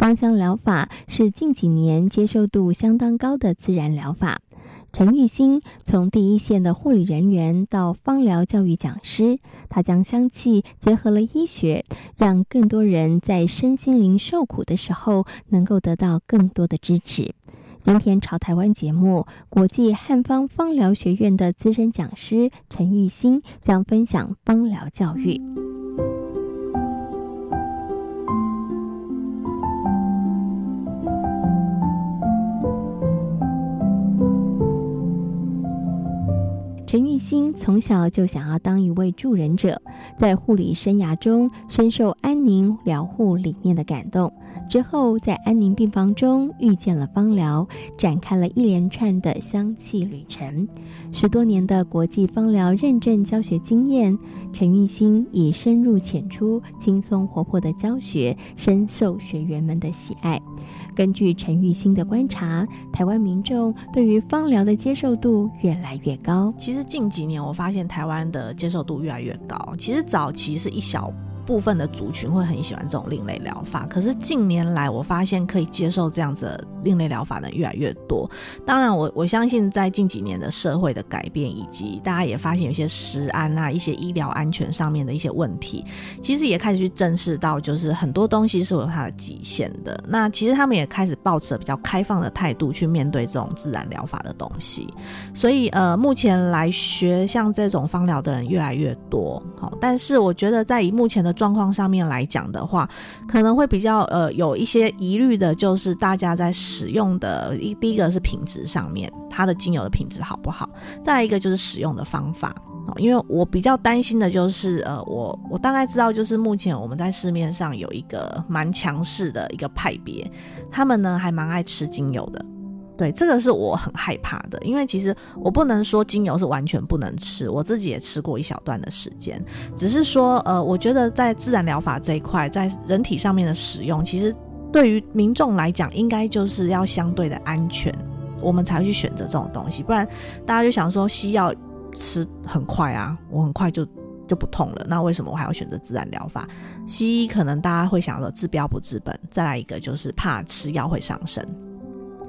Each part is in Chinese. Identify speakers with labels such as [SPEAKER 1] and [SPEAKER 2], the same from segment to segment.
[SPEAKER 1] 芳香疗法是近几年接受度相当高的自然疗法。陈玉兴从第一线的护理人员到芳疗教育讲师，他将香气结合了医学，让更多人在身心灵受苦的时候能够得到更多的支持。今天潮台湾节目，国际汉方芳疗学院的资深讲师陈玉兴将分享芳疗教育。陈玉兴从小就想要当一位助人者，在护理生涯中深受安宁疗护理念的感动。之后，在安宁病房中遇见了芳疗，展开了一连串的香气旅程。十多年的国际芳疗认证教学经验，陈玉兴以深入浅出、轻松活泼的教学，深受学员们的喜爱。根据陈玉兴的观察，台湾民众对于芳疗的接受度越来越高。
[SPEAKER 2] 其实近几年，我发现台湾的接受度越来越高。其实早期是一小部分的族群会很喜欢这种另类疗法，可是近年来我发现可以接受这样子的另类疗法的越来越多。当然我，我我相信在近几年的社会的改变，以及大家也发现有些食安啊、一些医疗安全上面的一些问题，其实也开始去正视到，就是很多东西是有它的极限的。那其实他们也开始抱持比较开放的态度去面对这种自然疗法的东西。所以呃，目前来学像这种芳疗的人越来越多。好，但是我觉得在以目前的状况上面来讲的话，可能会比较呃有一些疑虑的，就是大家在使用的一第一个是品质上面，它的精油的品质好不好？再来一个就是使用的方法，因为我比较担心的就是呃，我我大概知道，就是目前我们在市面上有一个蛮强势的一个派别，他们呢还蛮爱吃精油的。对，这个是我很害怕的，因为其实我不能说精油是完全不能吃，我自己也吃过一小段的时间，只是说，呃，我觉得在自然疗法这一块，在人体上面的使用，其实对于民众来讲，应该就是要相对的安全，我们才会去选择这种东西，不然大家就想说西药吃很快啊，我很快就就不痛了，那为什么我还要选择自然疗法？西医可能大家会想说治标不治本，再来一个就是怕吃药会伤身。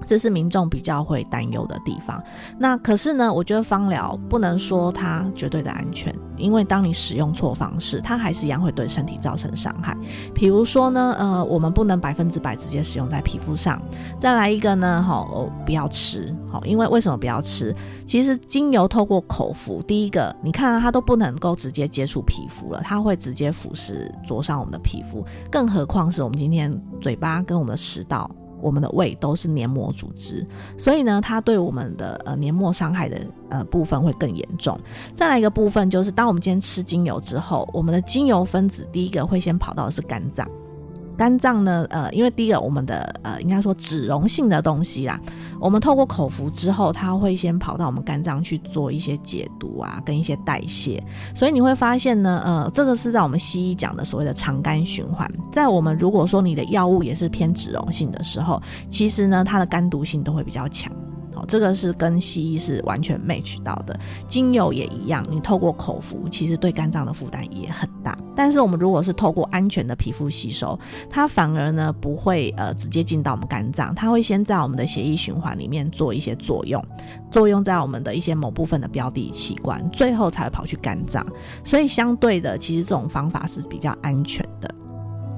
[SPEAKER 2] 这是民众比较会担忧的地方。那可是呢，我觉得芳疗不能说它绝对的安全，因为当你使用错方式，它还是一样会对身体造成伤害。比如说呢，呃，我们不能百分之百直接使用在皮肤上。再来一个呢，好，哦，不要吃，好，因为为什么不要吃？其实精油透过口服，第一个，你看它都不能够直接接触皮肤了，它会直接腐蚀灼伤我们的皮肤，更何况是我们今天嘴巴跟我们的食道。我们的胃都是黏膜组织，所以呢，它对我们的呃黏膜伤害的呃部分会更严重。再来一个部分就是，当我们今天吃精油之后，我们的精油分子第一个会先跑到的是肝脏。肝脏呢，呃，因为第一个我们的呃，应该说脂溶性的东西啦，我们透过口服之后，它会先跑到我们肝脏去做一些解毒啊，跟一些代谢，所以你会发现呢，呃，这个是在我们西医讲的所谓的肠肝循环。在我们如果说你的药物也是偏脂溶性的时候，其实呢，它的肝毒性都会比较强。这个是跟西医是完全 match 到的，精油也一样，你透过口服，其实对肝脏的负担也很大。但是我们如果是透过安全的皮肤吸收，它反而呢不会呃直接进到我们肝脏，它会先在我们的血液循环里面做一些作用，作用在我们的一些某部分的标的器官，最后才会跑去肝脏。所以相对的，其实这种方法是比较安全的。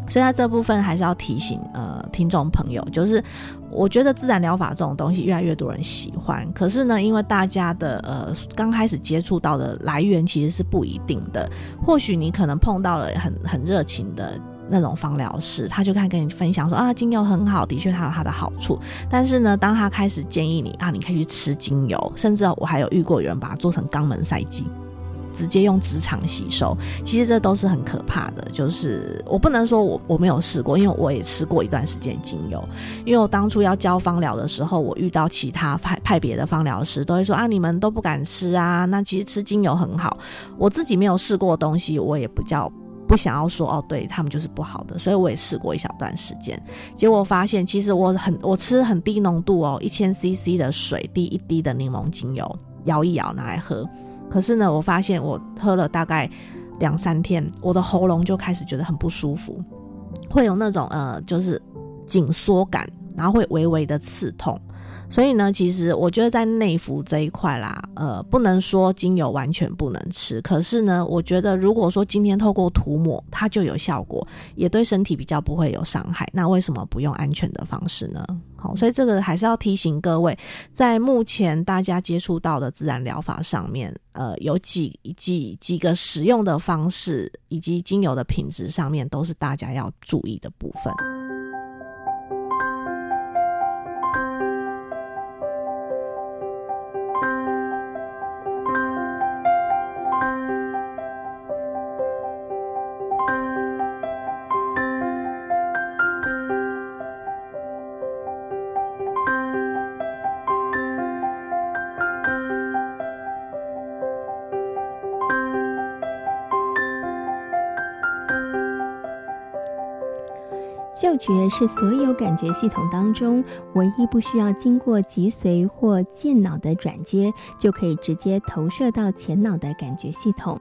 [SPEAKER 2] 所以在这部分还是要提醒呃听众朋友，就是我觉得自然疗法这种东西越来越多人喜欢，可是呢，因为大家的呃刚开始接触到的来源其实是不一定的，或许你可能碰到了很很热情的那种芳疗师，他就开始跟你分享说啊，精油很好，的确它有它的好处，但是呢，当他开始建议你啊，你可以去吃精油，甚至我还有遇过有人把它做成肛门塞剂。直接用直肠吸收，其实这都是很可怕的。就是我不能说我我没有试过，因为我也吃过一段时间精油。因为我当初要教芳疗的时候，我遇到其他派派别的芳疗师都会说啊，你们都不敢吃啊。那其实吃精油很好，我自己没有试过的东西，我也不叫不想要说哦，对他们就是不好的。所以我也试过一小段时间，结果发现其实我很我吃很低浓度哦，一千 CC 的水滴一滴的柠檬精油，摇一摇拿来喝。可是呢，我发现我喝了大概两三天，我的喉咙就开始觉得很不舒服，会有那种呃，就是紧缩感，然后会微微的刺痛。所以呢，其实我觉得在内服这一块啦，呃，不能说精油完全不能吃。可是呢，我觉得如果说今天透过涂抹，它就有效果，也对身体比较不会有伤害。那为什么不用安全的方式呢？好，所以这个还是要提醒各位，在目前大家接触到的自然疗法上面，呃，有几几几个使用的方式，以及精油的品质上面，都是大家要注意的部分。
[SPEAKER 1] 嗅觉是所有感觉系统当中唯一不需要经过脊髓或健脑的转接，就可以直接投射到前脑的感觉系统。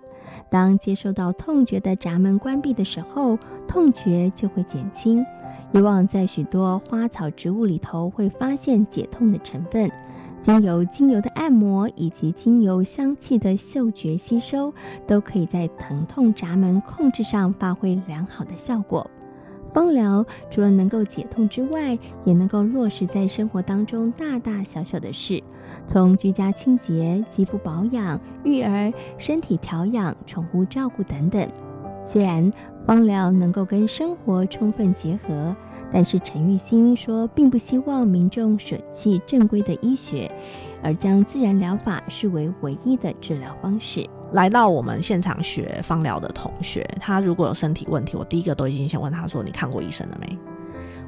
[SPEAKER 1] 当接收到痛觉的闸门关闭的时候，痛觉就会减轻。以往在许多花草植物里头会发现解痛的成分，经由精油的按摩以及精油香气的嗅觉吸收，都可以在疼痛闸门控制上发挥良好的效果。芳疗除了能够解痛之外，也能够落实在生活当中大大小小的事，从居家清洁、肌肤保养、育儿、身体调养、宠物照顾等等。虽然芳疗能够跟生活充分结合，但是陈玉兴说，并不希望民众舍弃正规的医学，而将自然疗法视为唯一的治疗方式。
[SPEAKER 2] 来到我们现场学芳疗的同学，他如果有身体问题，我第一个都已经先问他说：“你看过医生了没？”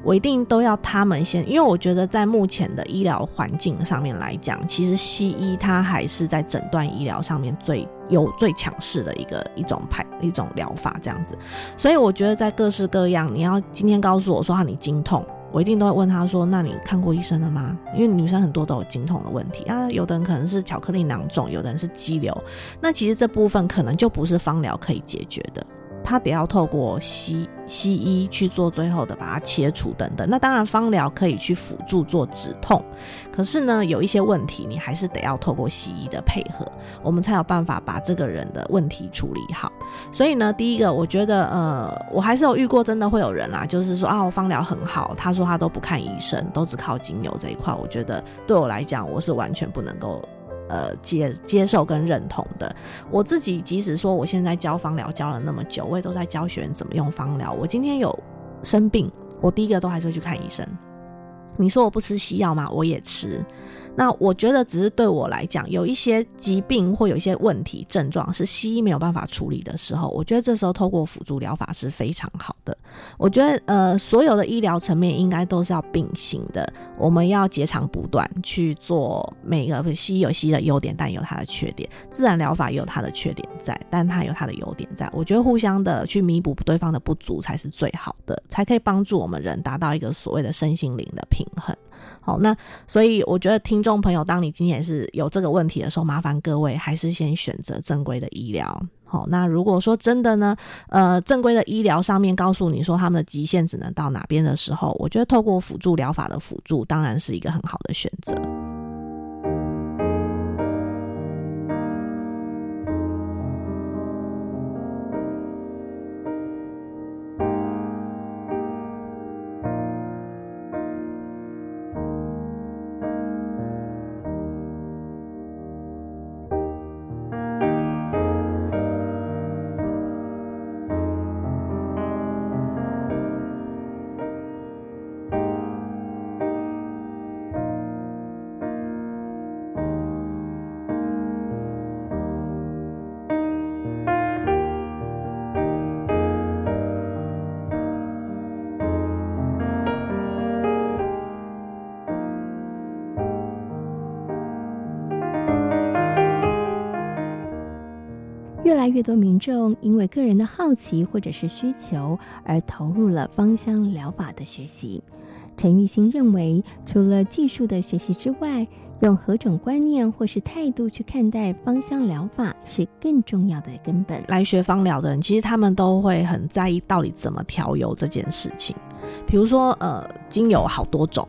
[SPEAKER 2] 我一定都要他们先，因为我觉得在目前的医疗环境上面来讲，其实西医它还是在诊断医疗上面最有最强势的一个一种派一种疗法这样子。所以我觉得在各式各样，你要今天告诉我说，哈，你经痛。我一定都会问他说：“那你看过医生了吗？”因为女生很多都有经痛的问题啊，有的人可能是巧克力囊肿，有的人是肌瘤，那其实这部分可能就不是芳疗可以解决的。他得要透过西西医去做最后的把它切除等等。那当然芳疗可以去辅助做止痛，可是呢，有一些问题你还是得要透过西医的配合，我们才有办法把这个人的问题处理好。所以呢，第一个我觉得呃，我还是有遇过真的会有人啦，就是说啊，我芳疗很好，他说他都不看医生，都只靠精油这一块。我觉得对我来讲，我是完全不能够。呃，接接受跟认同的，我自己即使说我现在教芳疗教了那么久，我也都在教学员怎么用芳疗。我今天有生病，我第一个都还是会去看医生。你说我不吃西药吗？我也吃。那我觉得，只是对我来讲，有一些疾病或有一些问题症状是西医没有办法处理的时候，我觉得这时候透过辅助疗法是非常好的。我觉得，呃，所有的医疗层面应该都是要并行的，我们要截长补短去做每个。西医有西医的优点，但有它的缺点；自然疗法也有它的缺点在，但它有它的优点在。我觉得互相的去弥补对方的不足才是最好的，才可以帮助我们人达到一个所谓的身心灵的平衡。好，那所以我觉得听众朋友，当你今天是有这个问题的时候，麻烦各位还是先选择正规的医疗。好，那如果说真的呢，呃，正规的医疗上面告诉你说他们的极限只能到哪边的时候，我觉得透过辅助疗法的辅助，当然是一个很好的选择。
[SPEAKER 1] 越多民众因为个人的好奇或者是需求而投入了芳香疗法的学习。陈玉兴认为，除了技术的学习之外，用何种观念或是态度去看待芳香疗法是更重要的根本。
[SPEAKER 2] 来学芳疗的人，其实他们都会很在意到底怎么调油这件事情。比如说，呃，精油好多种。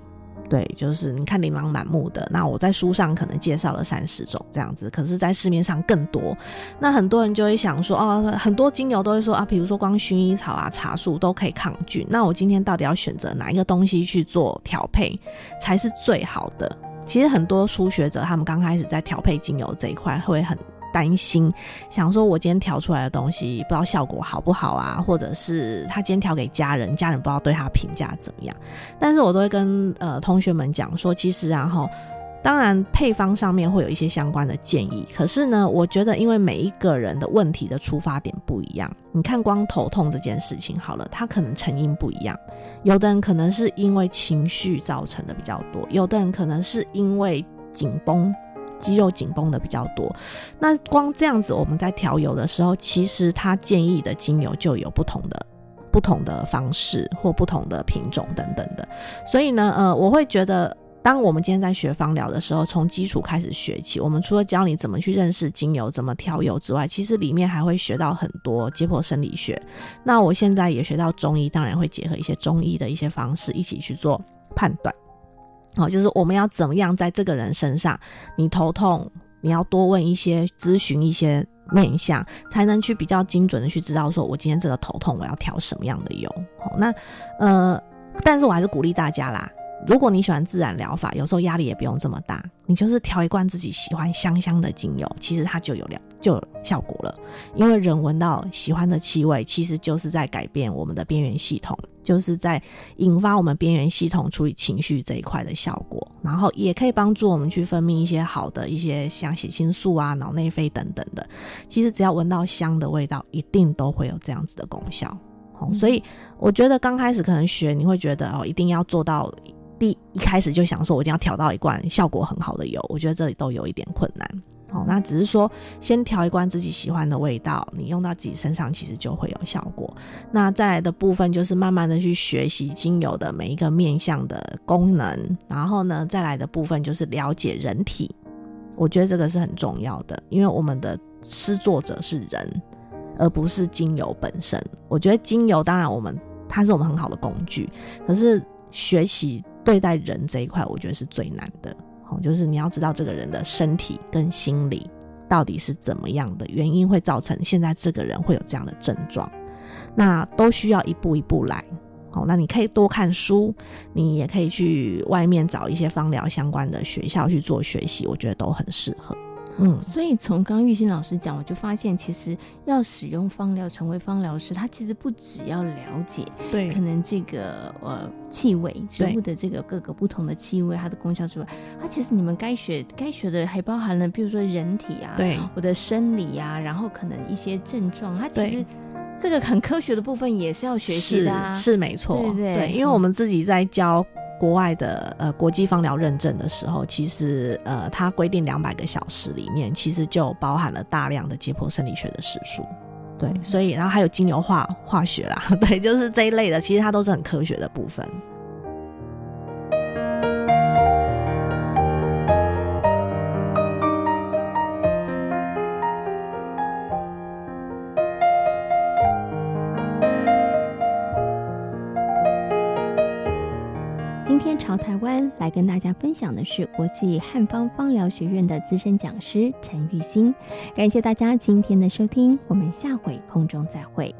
[SPEAKER 2] 对，就是你看琳琅满目的。那我在书上可能介绍了三十种这样子，可是，在市面上更多。那很多人就会想说，哦，很多精油都会说啊，比如说光薰衣草啊、茶树都可以抗菌。那我今天到底要选择哪一个东西去做调配才是最好的？其实很多初学者他们刚开始在调配精油这一块会很。担心，想说我今天调出来的东西不知道效果好不好啊，或者是他今天调给家人，家人不知道对他评价怎么样。但是我都会跟呃同学们讲说，其实然后当然配方上面会有一些相关的建议，可是呢，我觉得因为每一个人的问题的出发点不一样，你看光头痛这件事情好了，他可能成因不一样，有的人可能是因为情绪造成的比较多，有的人可能是因为紧绷。肌肉紧绷的比较多，那光这样子，我们在调油的时候，其实他建议的精油就有不同的、不同的方式或不同的品种等等的。所以呢，呃，我会觉得，当我们今天在学芳疗的时候，从基础开始学起，我们除了教你怎么去认识精油、怎么调油之外，其实里面还会学到很多解剖生理学。那我现在也学到中医，当然会结合一些中医的一些方式，一起去做判断。好，就是我们要怎么样在这个人身上，你头痛，你要多问一些，咨询一些面相，才能去比较精准的去知道，说我今天这个头痛，我要调什么样的油。好，那呃，但是我还是鼓励大家啦。如果你喜欢自然疗法，有时候压力也不用这么大，你就是调一罐自己喜欢香香的精油，其实它就有了就有效果了。因为人闻到喜欢的气味，其实就是在改变我们的边缘系统，就是在引发我们边缘系统处理情绪这一块的效果，然后也可以帮助我们去分泌一些好的一些像血清素啊、脑内啡等等的。其实只要闻到香的味道，一定都会有这样子的功效。嗯、所以我觉得刚开始可能学，你会觉得哦，一定要做到。第一开始就想说，我一定要调到一罐效果很好的油，我觉得这里都有一点困难。哦，那只是说先调一罐自己喜欢的味道，你用到自己身上，其实就会有效果。那再来的部分就是慢慢的去学习精油的每一个面向的功能，然后呢，再来的部分就是了解人体。我觉得这个是很重要的，因为我们的施作者是人，而不是精油本身。我觉得精油当然我们它是我们很好的工具，可是学习。对待人这一块，我觉得是最难的。好，就是你要知道这个人的身体跟心理到底是怎么样的原因，会造成现在这个人会有这样的症状，那都需要一步一步来。哦，那你可以多看书，你也可以去外面找一些芳疗相关的学校去做学习，我觉得都很适合。嗯，
[SPEAKER 1] 所以从刚刚玉兴老师讲，我就发现，其实要使用芳疗，成为芳疗师，他其实不只要了解，
[SPEAKER 2] 对，
[SPEAKER 1] 可能这个呃气味，植物的这个各个不同的气味，它的功效之外，它其实你们该学该学的还包含了，比如说人体啊，
[SPEAKER 2] 对，
[SPEAKER 1] 我的生理啊，然后可能一些症状，它其实这个很科学的部分也是要学习的啊，
[SPEAKER 2] 是，是没错，
[SPEAKER 1] 对对，
[SPEAKER 2] 对，因为我们自己在教。国外的呃国际芳疗认证的时候，其实呃它规定两百个小时里面，其实就包含了大量的解剖生理学的时数，对，所以然后还有精油化化学啦，对，就是这一类的，其实它都是很科学的部分。
[SPEAKER 1] 来跟大家分享的是国际汉方芳疗学院的资深讲师陈玉欣，感谢大家今天的收听，我们下回空中再会。